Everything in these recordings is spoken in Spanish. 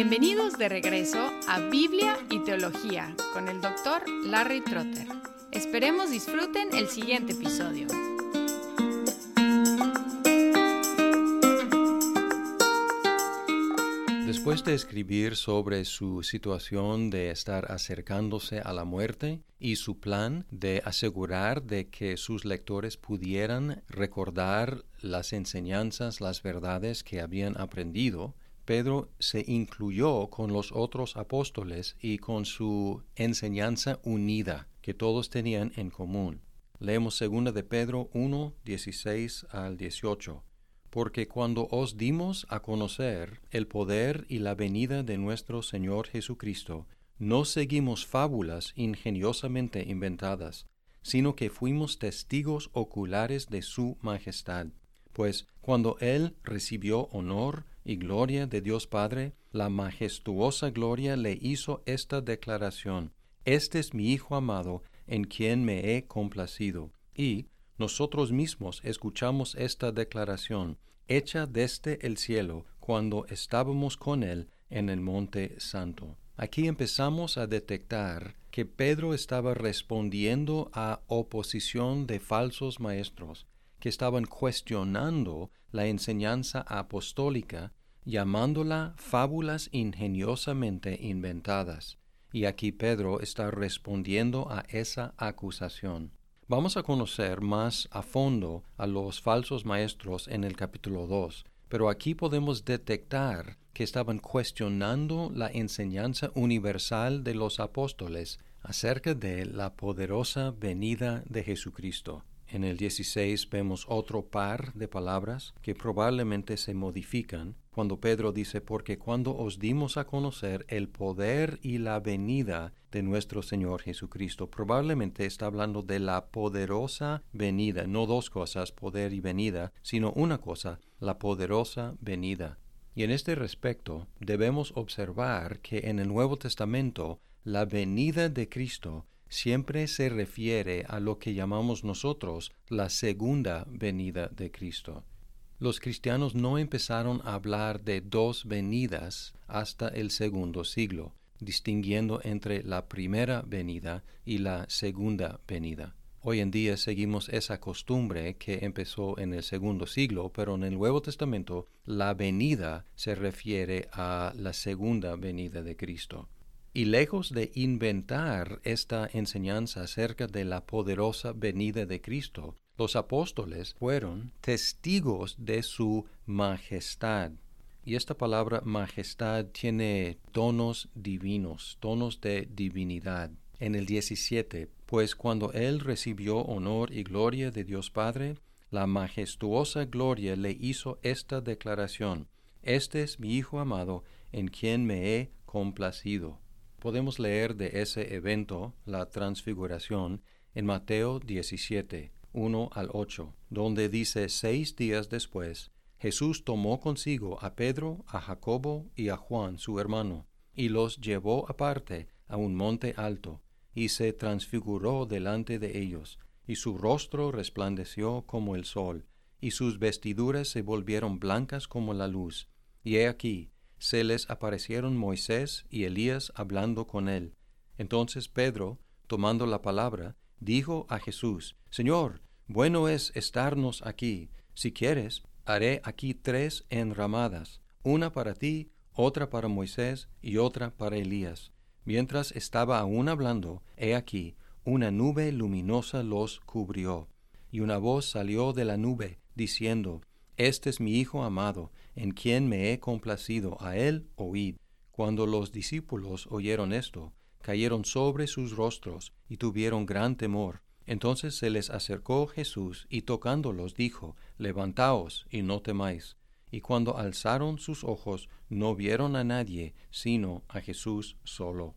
Bienvenidos de regreso a Biblia y Teología con el doctor Larry Trotter. Esperemos disfruten el siguiente episodio. Después de escribir sobre su situación de estar acercándose a la muerte y su plan de asegurar de que sus lectores pudieran recordar las enseñanzas, las verdades que habían aprendido, Pedro se incluyó con los otros apóstoles y con su enseñanza unida que todos tenían en común. Leemos 2 de Pedro 1, 16 al 18. Porque cuando os dimos a conocer el poder y la venida de nuestro Señor Jesucristo, no seguimos fábulas ingeniosamente inventadas, sino que fuimos testigos oculares de su majestad. Pues cuando Él recibió honor y gloria de Dios Padre, la majestuosa gloria le hizo esta declaración, Este es mi Hijo amado, en quien me he complacido. Y nosotros mismos escuchamos esta declaración, hecha desde el cielo, cuando estábamos con Él en el Monte Santo. Aquí empezamos a detectar que Pedro estaba respondiendo a oposición de falsos maestros, que estaban cuestionando la enseñanza apostólica llamándola fábulas ingeniosamente inventadas. Y aquí Pedro está respondiendo a esa acusación. Vamos a conocer más a fondo a los falsos maestros en el capítulo 2, pero aquí podemos detectar que estaban cuestionando la enseñanza universal de los apóstoles acerca de la poderosa venida de Jesucristo. En el 16 vemos otro par de palabras que probablemente se modifican cuando Pedro dice, porque cuando os dimos a conocer el poder y la venida de nuestro Señor Jesucristo, probablemente está hablando de la poderosa venida, no dos cosas, poder y venida, sino una cosa, la poderosa venida. Y en este respecto debemos observar que en el Nuevo Testamento la venida de Cristo siempre se refiere a lo que llamamos nosotros la segunda venida de Cristo. Los cristianos no empezaron a hablar de dos venidas hasta el segundo siglo, distinguiendo entre la primera venida y la segunda venida. Hoy en día seguimos esa costumbre que empezó en el segundo siglo, pero en el Nuevo Testamento la venida se refiere a la segunda venida de Cristo. Y lejos de inventar esta enseñanza acerca de la poderosa venida de Cristo, los apóstoles fueron testigos de su majestad. Y esta palabra majestad tiene tonos divinos, tonos de divinidad. En el 17, pues cuando él recibió honor y gloria de Dios Padre, la majestuosa gloria le hizo esta declaración, Este es mi Hijo amado, en quien me he complacido podemos leer de ese evento, la transfiguración, en Mateo 17, 1 al 8, donde dice seis días después, Jesús tomó consigo a Pedro, a Jacobo y a Juan su hermano, y los llevó aparte a un monte alto, y se transfiguró delante de ellos, y su rostro resplandeció como el sol, y sus vestiduras se volvieron blancas como la luz. Y he aquí, se les aparecieron Moisés y Elías hablando con él. Entonces Pedro, tomando la palabra, dijo a Jesús, Señor, bueno es estarnos aquí. Si quieres, haré aquí tres enramadas, una para ti, otra para Moisés y otra para Elías. Mientras estaba aún hablando, he aquí, una nube luminosa los cubrió, y una voz salió de la nube, diciendo, Este es mi Hijo amado, en quien me he complacido, a él oíd. Cuando los discípulos oyeron esto, cayeron sobre sus rostros y tuvieron gran temor. Entonces se les acercó Jesús y tocándolos dijo, Levantaos y no temáis. Y cuando alzaron sus ojos, no vieron a nadie, sino a Jesús solo.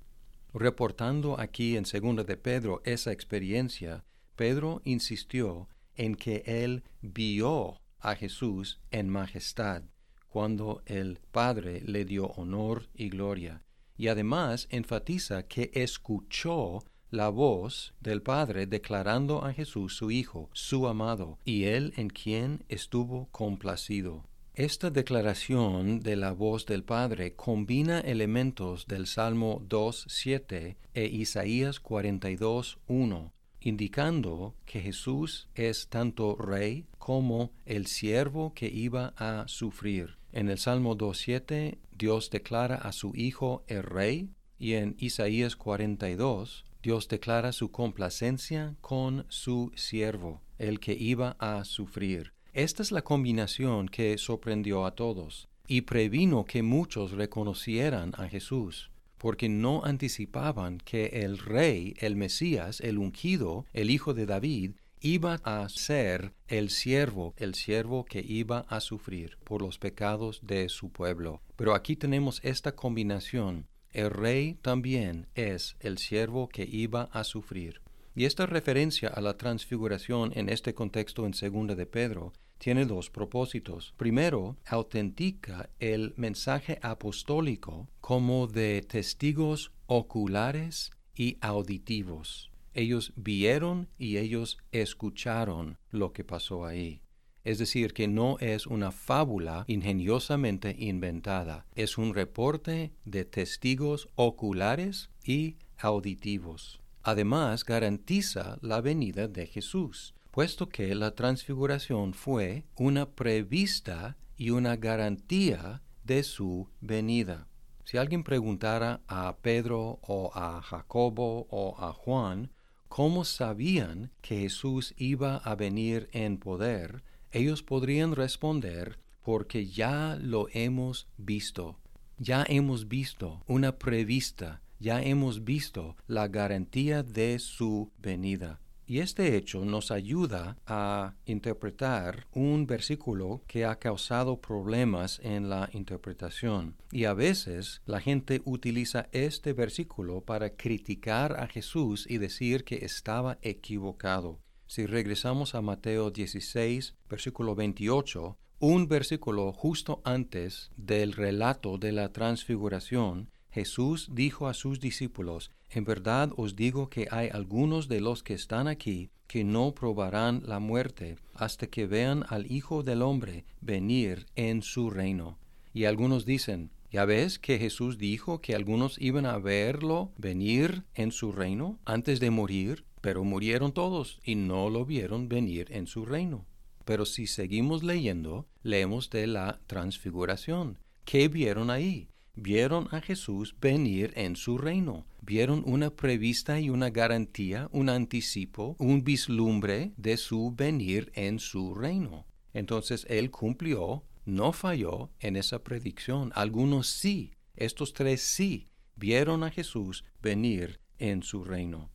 Reportando aquí en segunda de Pedro esa experiencia, Pedro insistió en que él vio a Jesús en majestad cuando el Padre le dio honor y gloria. Y además enfatiza que escuchó la voz del Padre declarando a Jesús su Hijo, su amado, y él en quien estuvo complacido. Esta declaración de la voz del Padre combina elementos del Salmo 2.7 e Isaías 42.1, indicando que Jesús es tanto rey como el siervo que iba a sufrir. En el Salmo 2.7 Dios declara a su Hijo el rey y en Isaías 42 Dios declara su complacencia con su siervo, el que iba a sufrir. Esta es la combinación que sorprendió a todos y previno que muchos reconocieran a Jesús, porque no anticipaban que el rey, el Mesías, el ungido, el hijo de David, iba a ser el siervo, el siervo que iba a sufrir por los pecados de su pueblo. Pero aquí tenemos esta combinación el rey también es el siervo que iba a sufrir. Y esta referencia a la transfiguración en este contexto en segunda de Pedro tiene dos propósitos. Primero, autentica el mensaje apostólico como de testigos oculares y auditivos. Ellos vieron y ellos escucharon lo que pasó ahí es decir, que no es una fábula ingeniosamente inventada, es un reporte de testigos oculares y auditivos. Además, garantiza la venida de Jesús, puesto que la transfiguración fue una prevista y una garantía de su venida. Si alguien preguntara a Pedro o a Jacobo o a Juan cómo sabían que Jesús iba a venir en poder, ellos podrían responder, porque ya lo hemos visto, ya hemos visto una prevista, ya hemos visto la garantía de su venida. Y este hecho nos ayuda a interpretar un versículo que ha causado problemas en la interpretación. Y a veces la gente utiliza este versículo para criticar a Jesús y decir que estaba equivocado. Si regresamos a Mateo 16, versículo 28, un versículo justo antes del relato de la transfiguración, Jesús dijo a sus discípulos, En verdad os digo que hay algunos de los que están aquí que no probarán la muerte hasta que vean al Hijo del Hombre venir en su reino. Y algunos dicen, ¿Ya ves que Jesús dijo que algunos iban a verlo venir en su reino antes de morir? pero murieron todos y no lo vieron venir en su reino. Pero si seguimos leyendo, leemos de la transfiguración. ¿Qué vieron ahí? Vieron a Jesús venir en su reino. Vieron una prevista y una garantía, un anticipo, un vislumbre de su venir en su reino. Entonces Él cumplió, no falló en esa predicción. Algunos sí, estos tres sí, vieron a Jesús venir en su reino.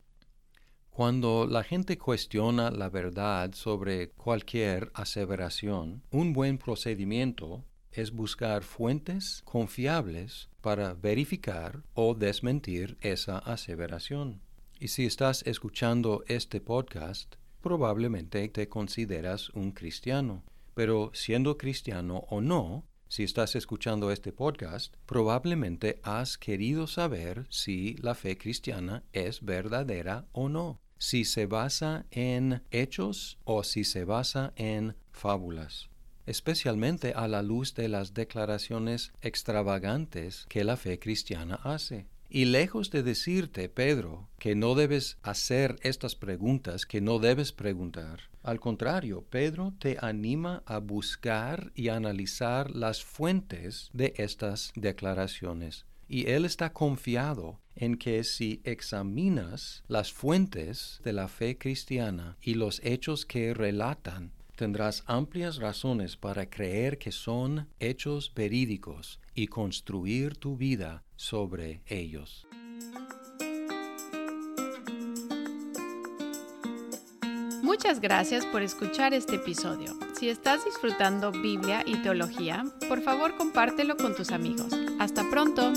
Cuando la gente cuestiona la verdad sobre cualquier aseveración, un buen procedimiento es buscar fuentes confiables para verificar o desmentir esa aseveración. Y si estás escuchando este podcast, probablemente te consideras un cristiano. Pero siendo cristiano o no, si estás escuchando este podcast, probablemente has querido saber si la fe cristiana es verdadera o no si se basa en hechos o si se basa en fábulas, especialmente a la luz de las declaraciones extravagantes que la fe cristiana hace. Y lejos de decirte, Pedro, que no debes hacer estas preguntas, que no debes preguntar, al contrario, Pedro te anima a buscar y analizar las fuentes de estas declaraciones y él está confiado en que si examinas las fuentes de la fe cristiana y los hechos que relatan, tendrás amplias razones para creer que son hechos verídicos y construir tu vida sobre ellos. Muchas gracias por escuchar este episodio. Si estás disfrutando Biblia y teología, por favor compártelo con tus amigos. Hasta pronto.